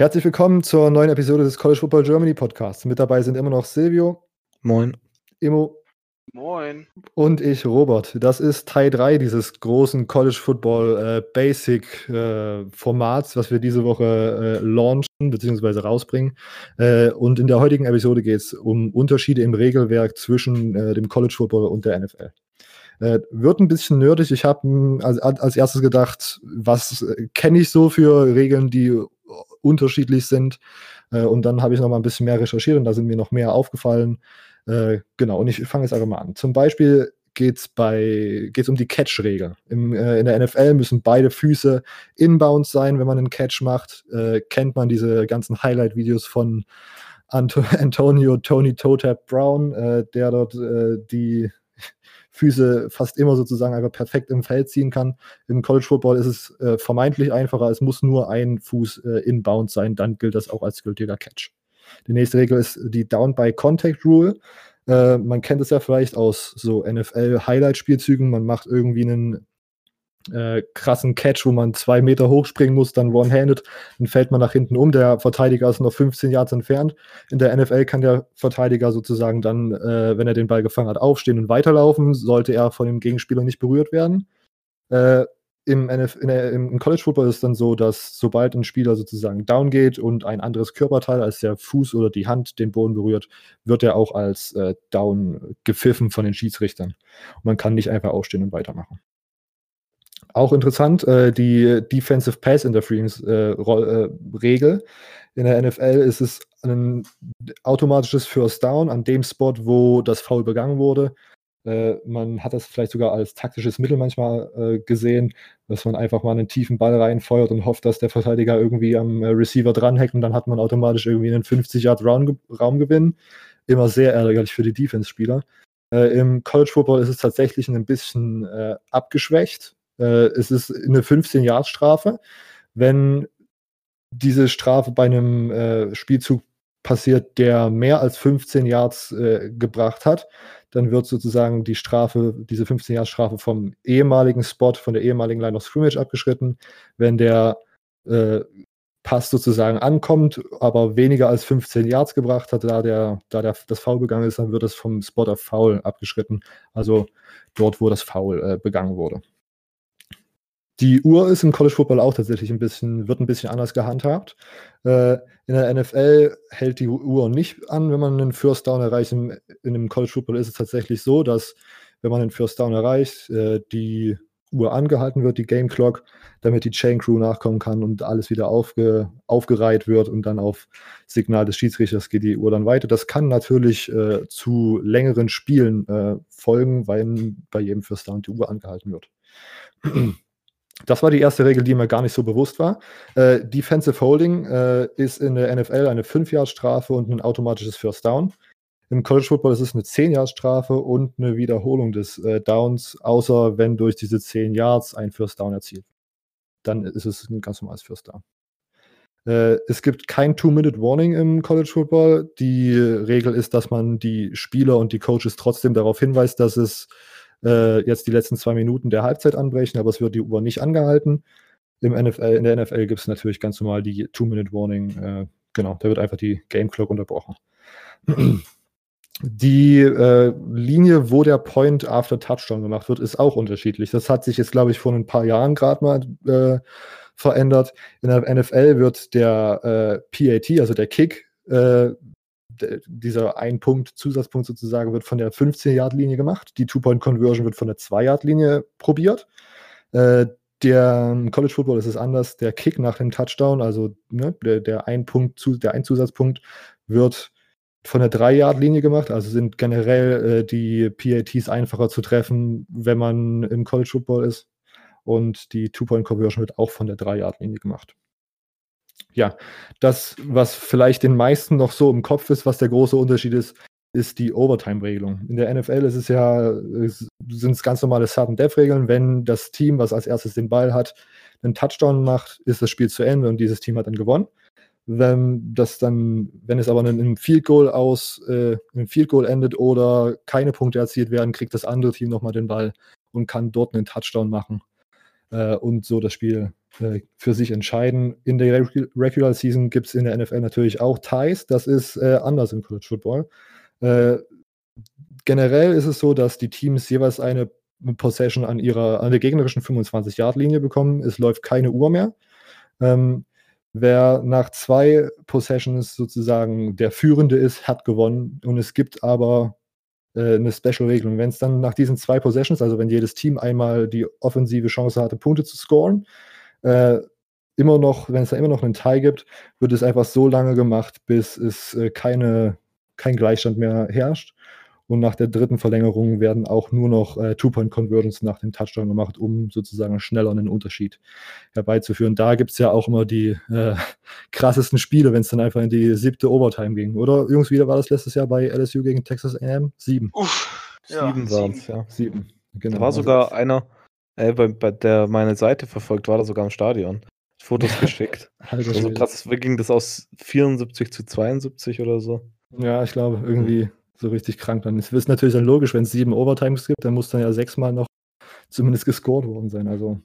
Herzlich willkommen zur neuen Episode des College Football Germany Podcasts. Mit dabei sind immer noch Silvio. Moin. Immo. Moin. Und ich, Robert. Das ist Teil 3 dieses großen College Football äh, Basic äh, Formats, was wir diese Woche äh, launchen bzw. rausbringen. Äh, und in der heutigen Episode geht es um Unterschiede im Regelwerk zwischen äh, dem College Football und der NFL. Äh, wird ein bisschen nerdig. Ich habe als, als erstes gedacht, was kenne ich so für Regeln, die unterschiedlich sind. Äh, und dann habe ich noch mal ein bisschen mehr recherchiert und da sind mir noch mehr aufgefallen. Äh, genau, und ich fange jetzt einfach mal an. Zum Beispiel geht es geht's um die Catch-Regel. Äh, in der NFL müssen beide Füße inbound sein, wenn man einen Catch macht. Äh, kennt man diese ganzen Highlight-Videos von Anto Antonio Tony Totap Brown, äh, der dort äh, die Füße fast immer sozusagen einfach perfekt im Feld ziehen kann. Im College Football ist es äh, vermeintlich einfacher. Es muss nur ein Fuß äh, inbound sein, dann gilt das auch als gültiger Catch. Die nächste Regel ist die Down by Contact Rule. Äh, man kennt es ja vielleicht aus so NFL-Highlight-Spielzügen. Man macht irgendwie einen äh, krassen Catch, wo man zwei Meter hochspringen muss, dann one-handed, dann fällt man nach hinten um. Der Verteidiger ist noch 15 Yards entfernt. In der NFL kann der Verteidiger sozusagen dann, äh, wenn er den Ball gefangen hat, aufstehen und weiterlaufen, sollte er von dem Gegenspieler nicht berührt werden. Äh, im, NF, der, Im College Football ist es dann so, dass sobald ein Spieler sozusagen down geht und ein anderes Körperteil als der Fuß oder die Hand den Boden berührt, wird er auch als äh, down gepfiffen von den Schiedsrichtern. Und man kann nicht einfach aufstehen und weitermachen. Auch interessant, äh, die Defensive Pass Interference äh, äh, Regel. In der NFL ist es ein automatisches First Down an dem Spot, wo das Foul begangen wurde. Äh, man hat das vielleicht sogar als taktisches Mittel manchmal äh, gesehen, dass man einfach mal einen tiefen Ball reinfeuert und hofft, dass der Verteidiger irgendwie am äh, Receiver dranhängt und dann hat man automatisch irgendwie einen 50 Yard Raumgewinn. Immer sehr ärgerlich für die Defense-Spieler. Im College Football ist es tatsächlich ein bisschen abgeschwächt äh, es ist eine 15-Jahres-Strafe. Wenn diese Strafe bei einem äh, Spielzug passiert, der mehr als 15 Yards äh, gebracht hat, dann wird sozusagen die Strafe, diese 15 Yards Strafe vom ehemaligen Spot, von der ehemaligen Line of Scrimmage abgeschritten. Wenn der äh, Pass sozusagen ankommt, aber weniger als 15 Yards gebracht hat, da, der, da der, das Foul begangen ist, dann wird es vom Spot auf Foul abgeschritten. Also dort, wo das Foul äh, begangen wurde. Die Uhr ist im College Football auch tatsächlich ein bisschen, wird ein bisschen anders gehandhabt. Äh, in der NFL hält die Uhr nicht an, wenn man einen First Down erreicht. In, in dem College Football ist es tatsächlich so, dass wenn man einen First Down erreicht, äh, die Uhr angehalten wird, die Game Clock, damit die Chain Crew nachkommen kann und alles wieder aufge, aufgereiht wird und dann auf Signal des Schiedsrichters geht die Uhr dann weiter. Das kann natürlich äh, zu längeren Spielen äh, folgen, weil bei jedem First Down die Uhr angehalten wird. Das war die erste Regel, die mir gar nicht so bewusst war. Äh, Defensive Holding äh, ist in der NFL eine 5-Jahr-Strafe und ein automatisches First Down. Im College Football ist es eine 10-Jahr-Strafe und eine Wiederholung des äh, Downs, außer wenn durch diese 10 Yards ein First Down erzielt. Dann ist es ein ganz normales First Down. Äh, es gibt kein Two-Minute-Warning im College Football. Die Regel ist, dass man die Spieler und die Coaches trotzdem darauf hinweist, dass es äh, jetzt die letzten zwei Minuten der Halbzeit anbrechen, aber es wird die Uhr nicht angehalten. Im NFL, in der NFL gibt es natürlich ganz normal die Two-Minute-Warning. Äh, genau, da wird einfach die Game Clock unterbrochen. Die äh, Linie, wo der Point after Touchdown gemacht wird, ist auch unterschiedlich. Das hat sich jetzt, glaube ich, vor ein paar Jahren gerade mal äh, verändert. In der NFL wird der äh, PAT, also der Kick, äh, dieser ein Punkt, Zusatzpunkt sozusagen, wird von der 15-Yard-Linie gemacht. Die Two-Point-Conversion wird von der 2-Yard-Linie probiert. Äh, der College Football ist es anders. Der Kick nach dem Touchdown, also ne, der, der ein Punkt, der ein Zusatzpunkt, wird von der 3-Yard-Linie gemacht. Also sind generell äh, die PATs einfacher zu treffen, wenn man im College Football ist. Und die Two-Point-Conversion wird auch von der 3-Yard-Linie gemacht ja, das, was vielleicht den meisten noch so im Kopf ist, was der große Unterschied ist, ist die Overtime-Regelung. In der NFL ist es ja, sind es ganz normale Sudden-Death-Regeln. Wenn das Team, was als erstes den Ball hat, einen Touchdown macht, ist das Spiel zu Ende und dieses Team hat dann gewonnen. Wenn das dann, wenn es aber in einem Field Goal aus, äh, im Field Goal endet oder keine Punkte erzielt werden, kriegt das andere Team nochmal den Ball und kann dort einen Touchdown machen äh, und so das Spiel äh, für sich entscheiden. In der Regular Season gibt es in der NFL natürlich auch Ties. Das ist äh, anders im College Football. Äh, generell ist es so, dass die Teams jeweils eine Possession an ihrer, an der gegnerischen 25-Yard-Linie bekommen. Es läuft keine Uhr mehr. Ähm, wer nach zwei Possessions sozusagen der Führende ist, hat gewonnen. Und es gibt aber äh, eine Special-Regelung. Wenn es dann nach diesen zwei Possessions, also wenn jedes Team einmal die offensive Chance hatte, Punkte zu scoren, äh, immer noch, wenn es da immer noch einen Tie gibt, wird es einfach so lange gemacht, bis es äh, keine, kein Gleichstand mehr herrscht. Und nach der dritten Verlängerung werden auch nur noch äh, Two-Point-Conversions nach dem Touchdown gemacht, um sozusagen schneller einen Unterschied herbeizuführen. Da gibt es ja auch immer die äh, krassesten Spiele, wenn es dann einfach in die siebte Overtime ging. Oder Jungs, wieder war das letztes Jahr bei LSU gegen Texas AM? Sieben. Uff, sieben ja, waren es, ja. Sieben. Genau. Da war sogar also, einer, äh, bei, bei, der meine Seite verfolgt, war da sogar im Stadion. Fotos geschickt. also krass, ging das aus 74 zu 72 oder so? Ja, ich glaube, irgendwie so richtig krank dann. Es ist natürlich dann logisch, wenn es sieben Overtimes gibt, dann muss dann ja sechsmal noch zumindest gescored worden sein. Also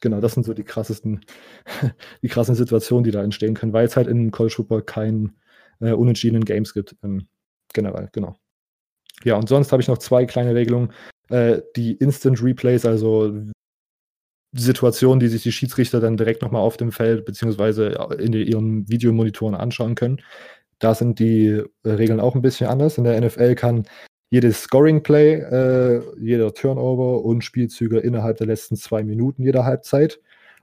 genau, das sind so die krassesten, die krassen Situationen, die da entstehen können, weil es halt in College Football keinen äh, unentschiedenen Games gibt. Ähm, generell, genau. Ja, und sonst habe ich noch zwei kleine Regelungen. Äh, die Instant Replays, also Situationen, die sich die Schiedsrichter dann direkt nochmal auf dem Feld beziehungsweise in ihren Videomonitoren anschauen können. Da sind die äh, Regeln auch ein bisschen anders. In der NFL kann jedes Scoring-Play, äh, jeder Turnover und Spielzüge innerhalb der letzten zwei Minuten jeder Halbzeit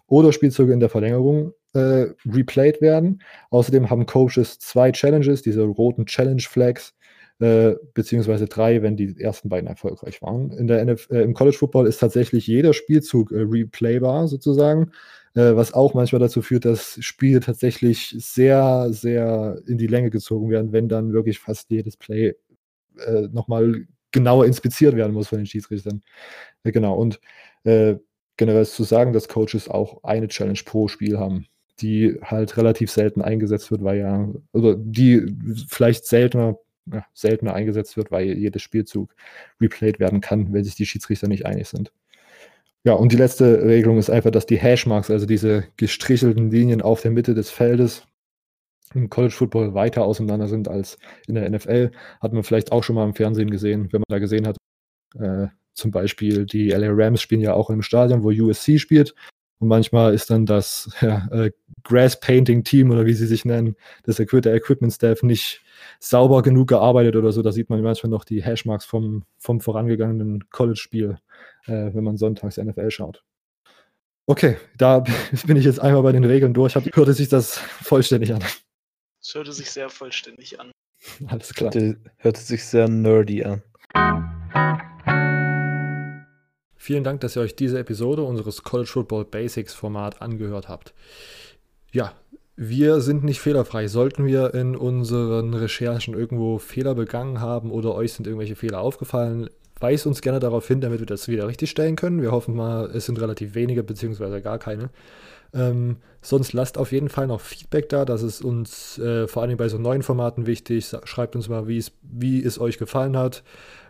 oder Spielzüge in der Verlängerung äh, replayed werden. Außerdem haben Coaches zwei Challenges, diese roten Challenge-Flags, äh, beziehungsweise drei, wenn die ersten beiden erfolgreich waren. In der NF äh, Im College Football ist tatsächlich jeder Spielzug äh, replaybar sozusagen äh, was auch manchmal dazu führt, dass Spiele tatsächlich sehr, sehr in die Länge gezogen werden, wenn dann wirklich fast jedes Play äh, nochmal genauer inspiziert werden muss von den Schiedsrichtern. Genau, und generell ist zu sagen, dass Coaches auch eine Challenge pro Spiel haben, die halt relativ selten eingesetzt wird, weil ja, oder die vielleicht seltener ja, seltener eingesetzt wird, weil jedes Spielzug replayed werden kann, wenn sich die Schiedsrichter nicht einig sind. Ja, und die letzte Regelung ist einfach, dass die Hashmarks, also diese gestrichelten Linien auf der Mitte des Feldes, im College Football weiter auseinander sind als in der NFL. Hat man vielleicht auch schon mal im Fernsehen gesehen, wenn man da gesehen hat. Äh, zum Beispiel die LA Rams spielen ja auch im Stadion, wo USC spielt. Und manchmal ist dann das ja, äh, Grass Painting Team oder wie sie sich nennen, das der Equipment Staff nicht sauber genug gearbeitet oder so. Da sieht man manchmal noch die Hashmarks vom, vom vorangegangenen College-Spiel, äh, wenn man sonntags NFL schaut. Okay, da bin ich jetzt einmal bei den Regeln durch. Hab, hörte sich das vollständig an. Es hörte sich sehr vollständig an. Alles klar. Hörte, hörte sich sehr nerdy an. Vielen Dank, dass ihr euch diese Episode unseres College Football Basics Format angehört habt. Ja, wir sind nicht fehlerfrei. Sollten wir in unseren Recherchen irgendwo Fehler begangen haben oder euch sind irgendwelche Fehler aufgefallen, weist uns gerne darauf hin, damit wir das wieder richtig stellen können. Wir hoffen mal, es sind relativ wenige beziehungsweise gar keine. Ähm, sonst lasst auf jeden Fall noch Feedback da. Das ist uns äh, vor allem bei so neuen Formaten wichtig. Schreibt uns mal, wie es euch gefallen hat.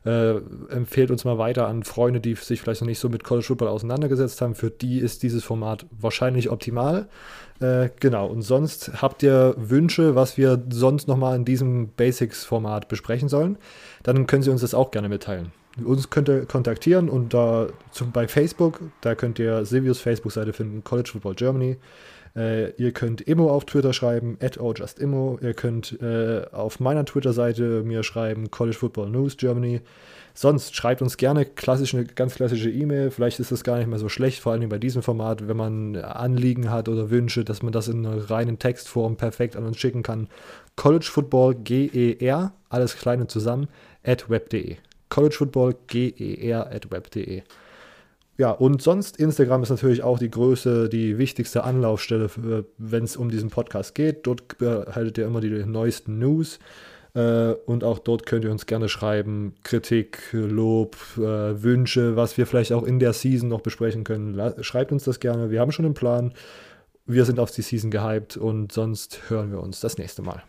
Äh, empfehlt uns mal weiter an Freunde, die sich vielleicht noch nicht so mit College Football auseinandergesetzt haben. Für die ist dieses Format wahrscheinlich optimal. Äh, genau, und sonst habt ihr Wünsche, was wir sonst nochmal in diesem Basics-Format besprechen sollen, dann können Sie uns das auch gerne mitteilen. Uns könnt ihr kontaktieren und da zum, bei Facebook, da könnt ihr Silvius Facebook-Seite finden, College Football Germany. Äh, ihr könnt Immo auf Twitter schreiben, at ojustimmo. Ihr könnt äh, auf meiner Twitter-Seite mir schreiben, College Football News Germany. Sonst schreibt uns gerne klassisch eine ganz klassische E-Mail. Vielleicht ist das gar nicht mehr so schlecht, vor allem bei diesem Format, wenn man Anliegen hat oder Wünsche, dass man das in einer reinen Textform perfekt an uns schicken kann. College Football GER, alles kleine zusammen, at web.de. College Football GER at web.de. Ja, und sonst, Instagram ist natürlich auch die größte, die wichtigste Anlaufstelle, wenn es um diesen Podcast geht. Dort behaltet ihr immer die neuesten News. Äh, und auch dort könnt ihr uns gerne schreiben, Kritik, Lob, äh, Wünsche, was wir vielleicht auch in der Season noch besprechen können. schreibt uns das gerne. Wir haben schon einen Plan. Wir sind auf die Season gehypt und sonst hören wir uns das nächste Mal.